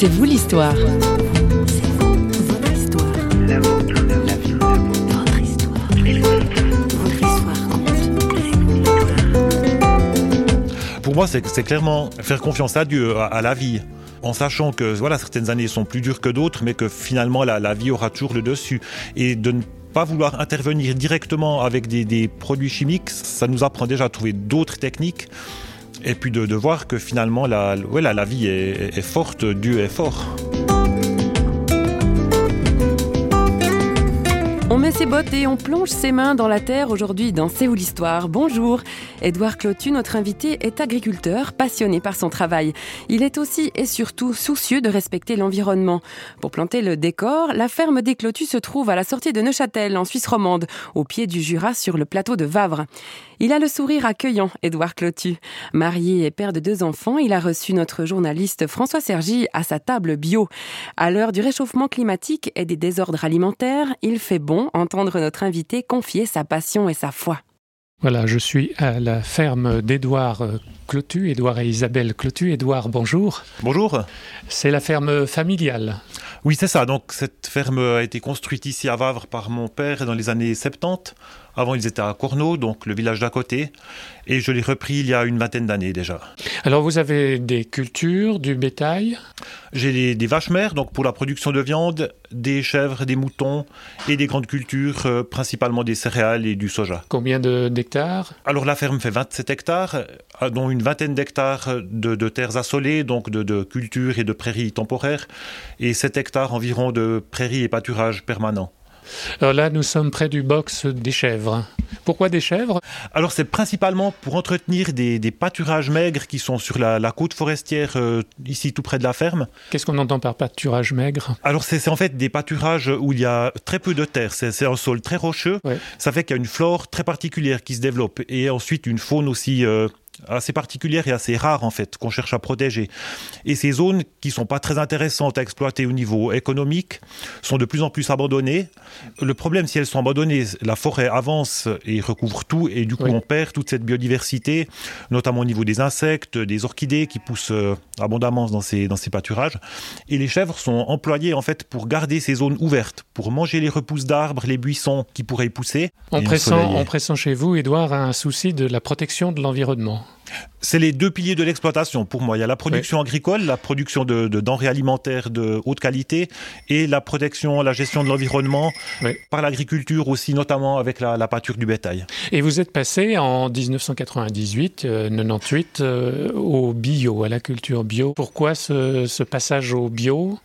C'est vous l'histoire. Pour moi, c'est c'est clairement faire confiance à Dieu, à, à la vie, en sachant que voilà, certaines années sont plus dures que d'autres, mais que finalement la, la vie aura toujours le dessus. Et de ne pas vouloir intervenir directement avec des, des produits chimiques, ça nous apprend déjà à trouver d'autres techniques. Et puis de, voir que finalement la, ouais, la, la vie est, est forte, Dieu est fort. On met ses bottes et on plonge ses mains dans la terre aujourd'hui dans C'est où l'histoire Bonjour Édouard Clotu, notre invité, est agriculteur, passionné par son travail. Il est aussi et surtout soucieux de respecter l'environnement. Pour planter le décor, la ferme des Clotus se trouve à la sortie de Neuchâtel, en Suisse romande, au pied du Jura sur le plateau de Vavre. Il a le sourire accueillant, Édouard Clotu. Marié et père de deux enfants, il a reçu notre journaliste François Sergi à sa table bio. À l'heure du réchauffement climatique et des désordres alimentaires, il fait bon entendre notre invité confier sa passion et sa foi. Voilà, je suis à la ferme d'Édouard euh, Clotu, Édouard et Isabelle Clotu. Édouard, bonjour. Bonjour. C'est la ferme familiale. Oui, c'est ça. Donc cette ferme a été construite ici à Vavre par mon père dans les années 70. Avant, ils étaient à Corneau, donc le village d'à côté. Et je l'ai repris il y a une vingtaine d'années déjà. Alors vous avez des cultures, du bétail? J'ai des, des vaches mères, donc pour la production de viande, des chèvres, des moutons et des grandes cultures, euh, principalement des céréales et du soja. Combien de- d'hectares? Alors la ferme fait 27 hectares, euh, dont une vingtaine d'hectares de, de terres assolées, donc de, de cultures et de prairies temporaires, et 7 hectares environ de prairies et pâturages permanents. Alors là, nous sommes près du box des chèvres. Pourquoi des chèvres? Alors c'est principalement pour entretenir des, des pâturages maigres qui sont sur la, la côte forestière, euh, ici tout près de la ferme. Qu'est-ce qu'on entend par pâturage maigre? Alors c'est en fait des pâturages où il y a très peu de terre, c'est c'est un sol très rocheux, Ouais. ça fait qu'il y a une flore très particulière qui se développe et ensuite une faune aussi euh, assez particulière et assez rare en fait qu'on cherche à protéger. Et ces zones qui sont pas très intéressantes à exploiter au niveau économique sont de plus en plus abandonnées. Le problème si elles sont abandonnées, la forêt avance et recouvre tout et du coup Oui. on perd toute cette biodiversité, notamment au niveau des insectes, des orchidées qui poussent euh, abondamment dans ces, dans ces pâturages. Et les chèvres sont employées en fait pour garder ces zones ouvertes, pour manger les repousses d'arbres, les buissons qui pourraient y pousser. on pressent, ensoleiller. on pressent chez vous, Édouard, un souci de la protection de l'environnement. C'est les deux piliers de l'exploitation pour moi. Il y a la production agricole, la production de, de denrées alimentaires de haute qualité et la protection, la gestion de l'environnement Oui. par l'agriculture aussi, notamment avec la, la pâture du bétail. Et vous êtes passé en 1998, euh, 98, euh, au bio, à la culture bio. Pourquoi ce, ce passage au bio?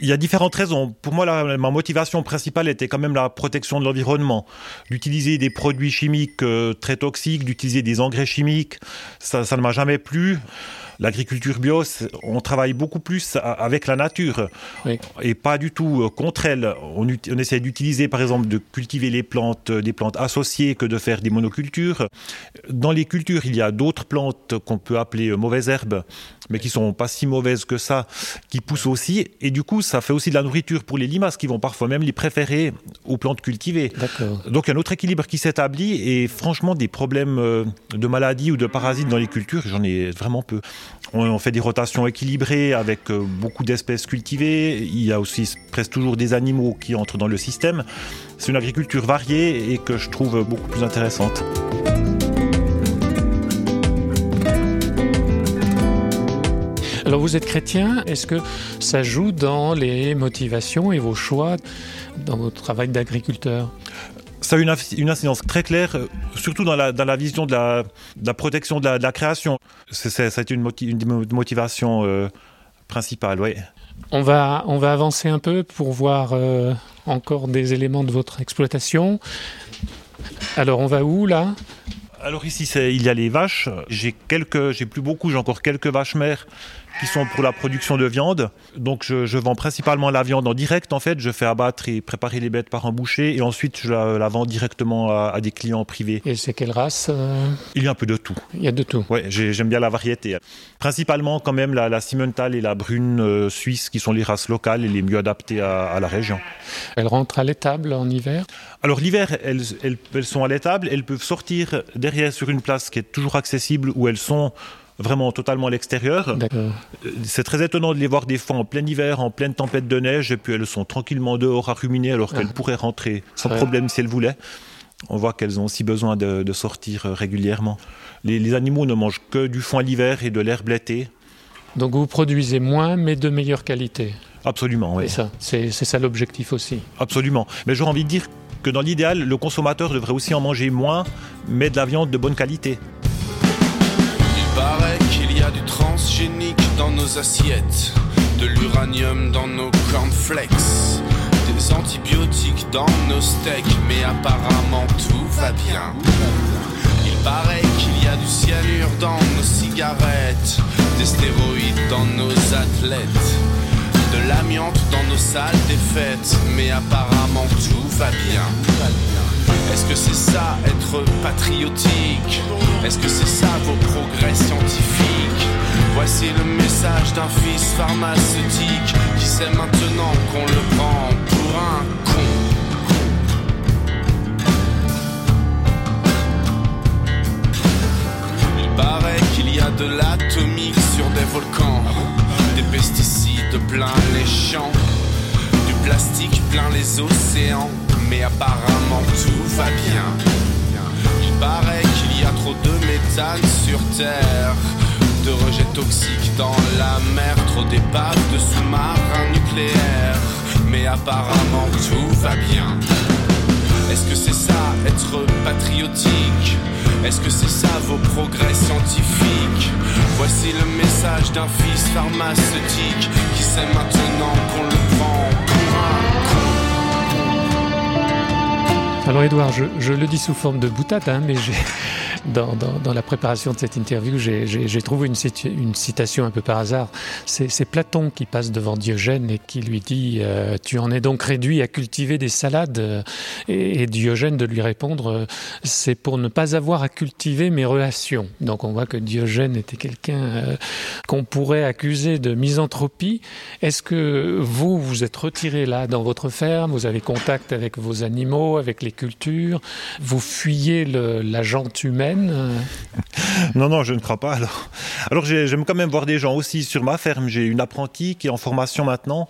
Il y a différentes raisons. Pour moi, ma motivation principale était quand même la protection de l'environnement. D'utiliser des produits chimiques euh, très toxiques, d'utiliser des engrais chimiques, ça ne m'a jamais plu. L'agriculture bio, on travaille beaucoup plus avec la nature Oui. et pas du tout euh, contre elle. On, essaie d'utiliser, par exemple, de cultiver les plantes, euh, des plantes associées que de faire des monocultures. Dans les cultures, il y a d'autres plantes qu'on peut appeler euh, mauvaises herbes, mais qui sont pas si mauvaises que ça, qui poussent aussi. Et du coup, ça fait aussi de la nourriture pour les limaces qui vont parfois même les préférer aux plantes cultivées. Donc il y a un autre équilibre qui s'établit et franchement des problèmes de maladies ou de parasites dans les cultures, j'en ai vraiment peu. On, fait des rotations équilibrées avec euh, beaucoup d'espèces cultivées. Il y a aussi presque toujours des animaux qui entrent dans le système. C'est une agriculture variée et que je trouve beaucoup plus intéressante. Alors vous êtes chrétien, est-ce que ça joue dans les motivations et vos choix dans votre travail d'agriculteur? Ça a une, inci- une incidence très claire, euh, surtout dans la, dans la vision de la, de la protection de la, de la création. C'est- c'est- Ça a été une, moti- une des mo- motivations euh, principales, oui. on va, on va avancer un peu pour voir euh, encore des éléments de votre exploitation. Alors on va où là? Alors ici, il y a les vaches. J'ai quelques, j'ai plus beaucoup, j'ai encore quelques vaches mères qui sont pour la production de viande. Donc je, je vends principalement la viande en direct. En fait, je fais abattre et préparer les bêtes par un boucher et ensuite je la, la vends directement à, à des clients privés. Et c'est quelle race euh, Il y a un peu de tout. Il y a de tout. Ouais, j'ai- j'aime bien la variété. Principalement quand même la, la Simmental et la Brune euh, suisse qui sont les races locales et les mieux adaptées à, à la région. Elle rentre à l'étable en hiver? Alors l'hiver, elles, elles- elles sont à l'étable, elles peuvent sortir derrière sur une place qui est toujours accessible où elles sont vraiment totalement à l'extérieur. C'est très étonnant de les voir des fois en plein hiver, en pleine tempête de neige, et puis elles sont tranquillement dehors à ruminer alors qu'elles ah. pourraient rentrer sans problème si elles voulaient. On voit qu'elles ont aussi besoin de, sortir régulièrement. Les, animaux ne mangent que du foin l'hiver et de l'herbe l'été. Donc vous produisez moins, mais de meilleure qualité. Absolument, oui. C'est ça, l'objectif aussi. Absolument. Mais j'aurais envie de dire que dans l'idéal, le consommateur devrait aussi en manger moins, mais de la viande de bonne qualité. Il paraît qu'il y a du transgénique dans nos assiettes, de l'uranium dans nos cornflakes, des antibiotiques dans nos steaks, mais apparemment tout va bien. Il paraît qu'il y a du cyanure dans nos cigarettes, des stéroïdes dans nos athlètes de l'amiante dans nos salles des fêtes, mais apparemment tout va bien. Est-ce que c'est ça être patriotique? Est-ce que c'est ça vos progrès scientifiques? Voici le message d'un fils pharmaceutique qui sait maintenant qu'on le prend pour un con. Il paraît qu'il y a de l'atomique sur des volcans, des pesticides plein les champs, du plastique plein les océans, mais apparemment tout va bien. Il paraît qu'il y a trop de méthane sur Terre, de rejets toxiques dans la mer, trop d'épaves de sous-marins nucléaires, mais apparemment tout va bien. Est-ce que c'est ça être patriotique? Est-ce que c'est ça vos progrès scientifiques? Voici le message d'un fils pharmaceutique qui sait maintenant qu'on le prend Alors Edouard, je, le dis sous forme de boutade, hein, mais j'ai dans, la préparation de cette interview, j'ai trouvé une, citation un peu par hasard. C'est Platon qui passe devant Diogène et qui lui dit euh, Tu en es donc réduit à cultiver des salades? Et, Diogène de lui répondre euh, C'est pour ne pas avoir à cultiver mes relations. Donc on voit que Diogène était quelqu'un euh, qu'on pourrait accuser de misanthropie. Est-ce que vous, vous êtes retiré là dans votre ferme? Vous avez contact avec vos animaux, avec les cultures? Vous fuyez la jante humaine? Non, non, je ne crois pas. Alors, alors j'aime quand même voir des gens aussi sur ma ferme. J'ai une apprentie qui est en formation maintenant.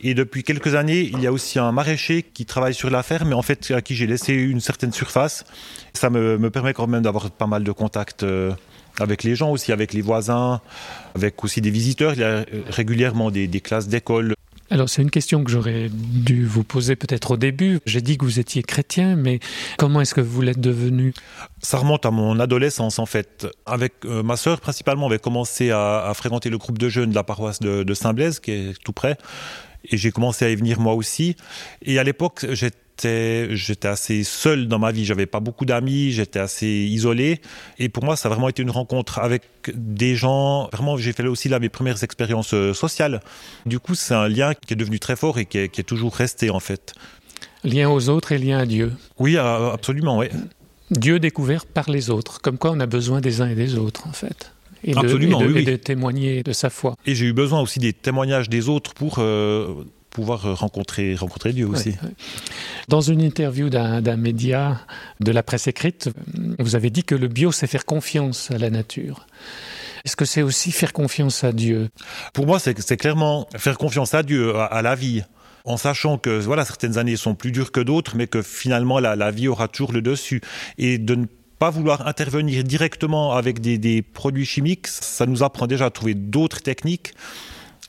Et depuis quelques années, il y a aussi un maraîcher qui travaille sur la ferme, mais en fait, à qui j'ai laissé une certaine surface. Ça me, permet quand même d'avoir pas mal de contacts. Euh, avec les gens aussi, avec les voisins, avec aussi des visiteurs. Il y a régulièrement des, des classes d'école alors c'est une question que j'aurais dû vous poser peut-être au début. J'ai dit que vous étiez chrétien, mais comment est-ce que vous l'êtes devenu? Ça remonte à mon adolescence en fait. Avec euh, ma sœur principalement, on avait commencé à, fréquenter le groupe de jeunes de la paroisse de, de Saint-Blaise, qui est tout près. Et j'ai commencé à y venir moi aussi. Et à l'époque, j'étais j'étais assez seul dans ma vie. J'avais pas beaucoup d'amis, j'étais assez isolé. Et pour moi, ça a vraiment été une rencontre avec des gens. Vraiment, j'ai fait aussi là mes premières expériences euh, sociales. Du coup, c'est un lien qui est devenu très fort et qui est, toujours resté en fait. Lien aux autres et lien à Dieu. Oui, absolument, oui. Dieu découvert par les autres, comme quoi on a besoin des uns et des autres en fait. Et Absolument, de, oui, et de témoigner de sa foi. Et j'ai eu besoin aussi des témoignages des autres pour euh, pouvoir euh, rencontrer, rencontrer Dieu aussi. Dans une interview d'un média de la presse écrite, vous avez dit que le bio, c'est faire confiance à la nature. Est-ce que c'est aussi faire confiance à Dieu? Pour moi, c'est clairement faire confiance à Dieu, à, la vie en sachant que voilà certaines années sont plus dures que d'autres, mais que finalement la, vie aura toujours le dessus. Et de ne pas vouloir intervenir directement avec des, des produits chimiques, ça nous apprend déjà à trouver d'autres techniques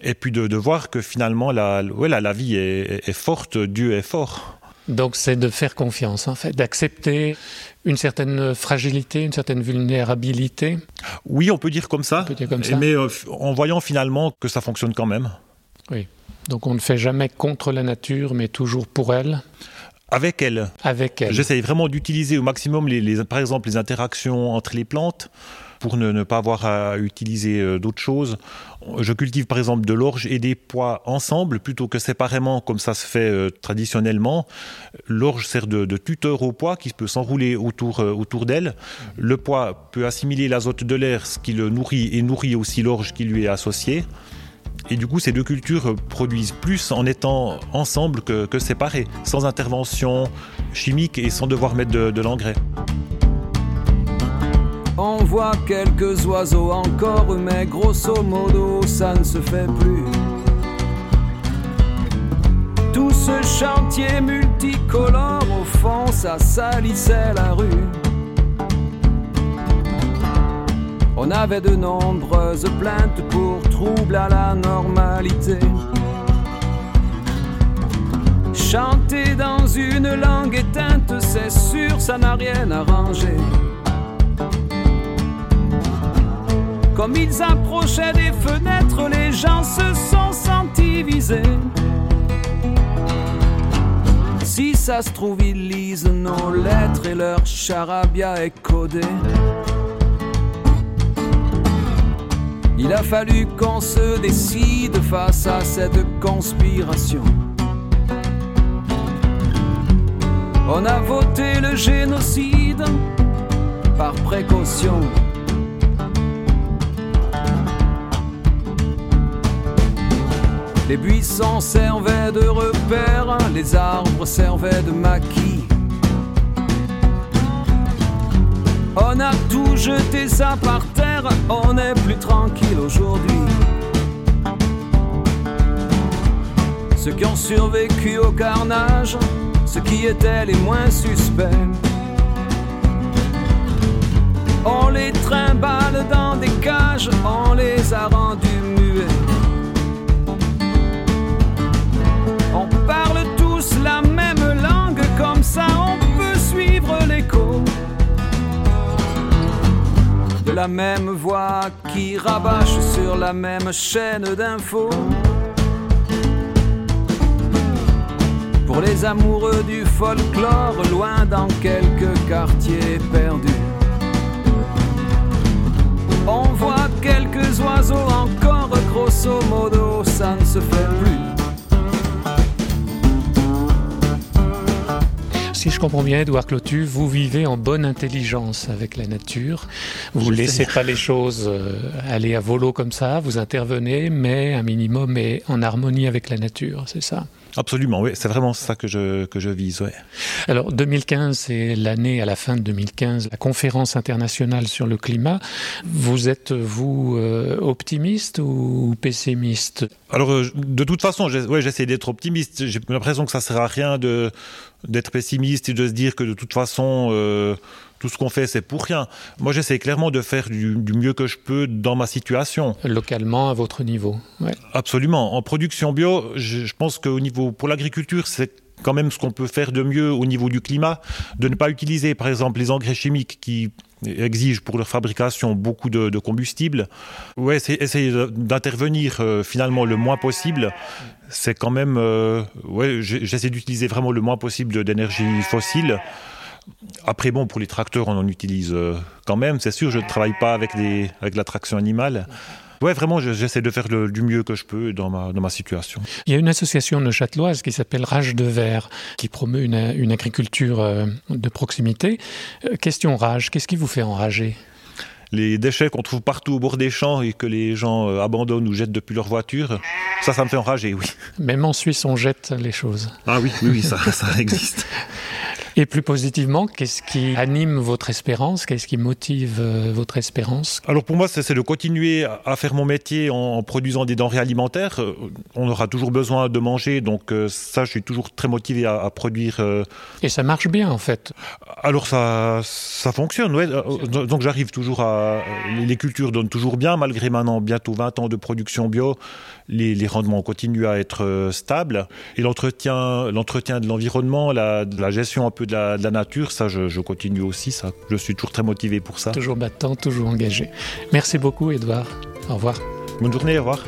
et puis de, voir que finalement la, la, vie est, forte, Dieu est fort. Donc c'est de faire confiance en fait, d'accepter une certaine fragilité, une certaine vulnérabilité. Oui, on peut dire comme ça, dire comme ça. mais euh, en voyant finalement que ça fonctionne quand même. Oui, donc on ne fait jamais contre la nature, mais toujours pour elle. Avec elle. Avec elle. J'essaye vraiment d'utiliser au maximum, les, par exemple, les interactions entre les plantes pour ne, pas avoir à utiliser euh, d'autres choses. Je cultive par exemple de l'orge et des pois ensemble plutôt que séparément comme ça se fait euh, traditionnellement. L'orge sert de, tuteur au pois qui peut s'enrouler autour, euh, autour d'elle. Le pois peut assimiler l'azote de l'air, ce qui le nourrit et nourrit aussi l'orge qui lui est associée. Et du coup, ces deux cultures produisent plus en étant ensemble que, séparées, sans intervention chimique et sans devoir mettre de l'engrais. On voit quelques oiseaux encore, mais grosso modo, ça ne se fait plus. Tout ce chantier multicolore, au fond, ça salissait la rue. On avait de nombreuses plaintes pour troubles à la normalité. Chanter dans une langue éteinte, c'est sûr, ça n'a rien arrangé. Comme ils approchaient des fenêtres, les gens se sont sentis visés. Si ça se trouve, ils lisent nos lettres et leur charabia est codé. Il a fallu qu'on se décide face à cette conspiration. On a voté le génocide par précaution. Les buissons servaient de repères, les arbres servaient de maquis. On a tout jeté ça par terre, on est plus tranquille aujourd'hui. Ceux qui ont survécu au carnage, ceux qui étaient les moins suspects. On les trimballe dans des cages, on les a rendus muets. La même voix qui rabâche sur la même chaîne d'infos. Pour les amoureux du folklore, loin dans quelques quartiers perdus. On voit quelques oiseaux encore, grosso modo, ça ne se fait plus. Si je comprends bien, Edouard Clotu, vous vivez en bonne intelligence avec la nature. Vous ne laissez pas les choses euh, aller à volo comme ça, vous intervenez, mais un minimum est en harmonie avec la nature, c'est ça? Absolument, oui, c'est vraiment ça que je, que je vise. Ouais. Alors 2015, c'est l'année à la fin de 2015, la conférence internationale sur le climat. Vous êtes, vous, euh, optimiste ou pessimiste? Alors, euh, de toute façon, ouais, j'essaie d'être optimiste. J'ai l'impression que ça ne sert à rien d'être pessimiste et de se dire que de toute façon... Euh, tout ce qu'on fait, c'est pour rien. Moi, j'essaie clairement de faire du, du, mieux que je peux dans ma situation. Localement, à votre niveau. Ouais. Absolument. En production bio, je, je pense qu'au niveau, pour l'agriculture, c'est quand même ce qu'on peut faire de mieux au niveau du climat, de ne pas utiliser, par exemple, les engrais chimiques qui exigent pour leur fabrication beaucoup de, de combustible. Ouais, c'est essayer d'intervenir euh, finalement le moins possible. C'est quand même, euh, ouais, j'essaie d'utiliser vraiment le moins possible d'énergie fossile. Après, bon, pour les tracteurs, on en utilise euh, quand même, c'est sûr. Je ne travaille pas avec, des, avec la traction animale. Ouais, vraiment, j'essaie de faire le, du mieux que je peux dans ma, dans ma situation. Il y a une association neuchâteloise qui s'appelle Rage de Verre, qui promeut une, une agriculture euh, de proximité. Euh, question rage, qu'est-ce qui vous fait enrager? Les déchets qu'on trouve partout au bord des champs et que les gens abandonnent ou jettent depuis leur voiture, ça, ça me fait enrager, oui. Même en Suisse, on jette les choses. Ah oui, oui, oui ça, ça existe. Et plus positivement, qu'est-ce qui anime votre espérance Qu'est-ce qui motive euh, votre espérance? Alors pour moi, c'est de continuer à faire mon métier en, produisant des denrées alimentaires. Euh, On aura toujours besoin de manger, donc euh, ça, je suis toujours très motivé à, à produire. Et ça marche bien, en fait Alors ça, ça fonctionne, ouais. Donc j'arrive toujours à... Les cultures donnent toujours bien, malgré maintenant bientôt 20 ans de production bio. Les, les rendements continuent à être euh, stables. Et l'entretien de l'environnement, la, la gestion un peu de la, de la nature, ça je, je continue aussi, ça. je suis toujours très motivé pour ça. Toujours battant, toujours engagé. Merci beaucoup Edouard. Au revoir. Bonne journée, au revoir.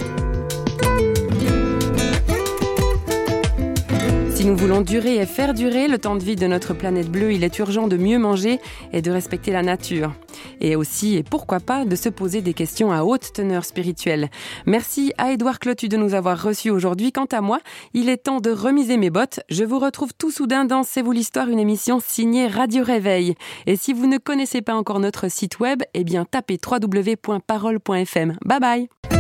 Si nous voulons durer et faire durer le temps de vie de notre planète bleue, il est urgent de mieux manger et de respecter la nature. Et aussi, et pourquoi pas, de se poser des questions à haute teneur spirituelle. Merci à Édouard Clotu de nous avoir reçus aujourd'hui. Quant à moi, il est temps de remiser mes bottes. Je vous retrouve tout soudain dans C'est vous l'histoire, une émission signée Radio Réveil. Et si vous ne connaissez pas encore notre site web, eh tapez www.parole.fm. Bye bye